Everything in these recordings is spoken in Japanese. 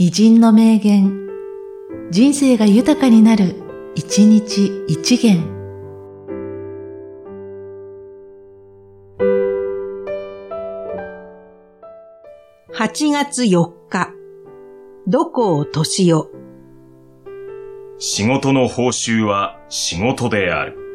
偉人の名言、人生が豊かになる、一日一元。8月4日、どこを年よ。仕事の報酬は仕事である。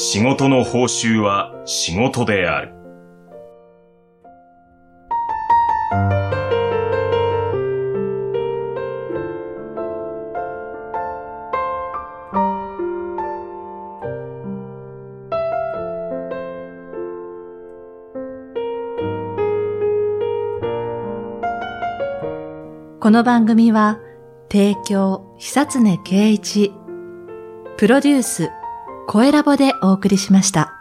仕事の報酬は仕事である。この番組は、提供、久常圭一、プロデュース、声ラボでお送りしました。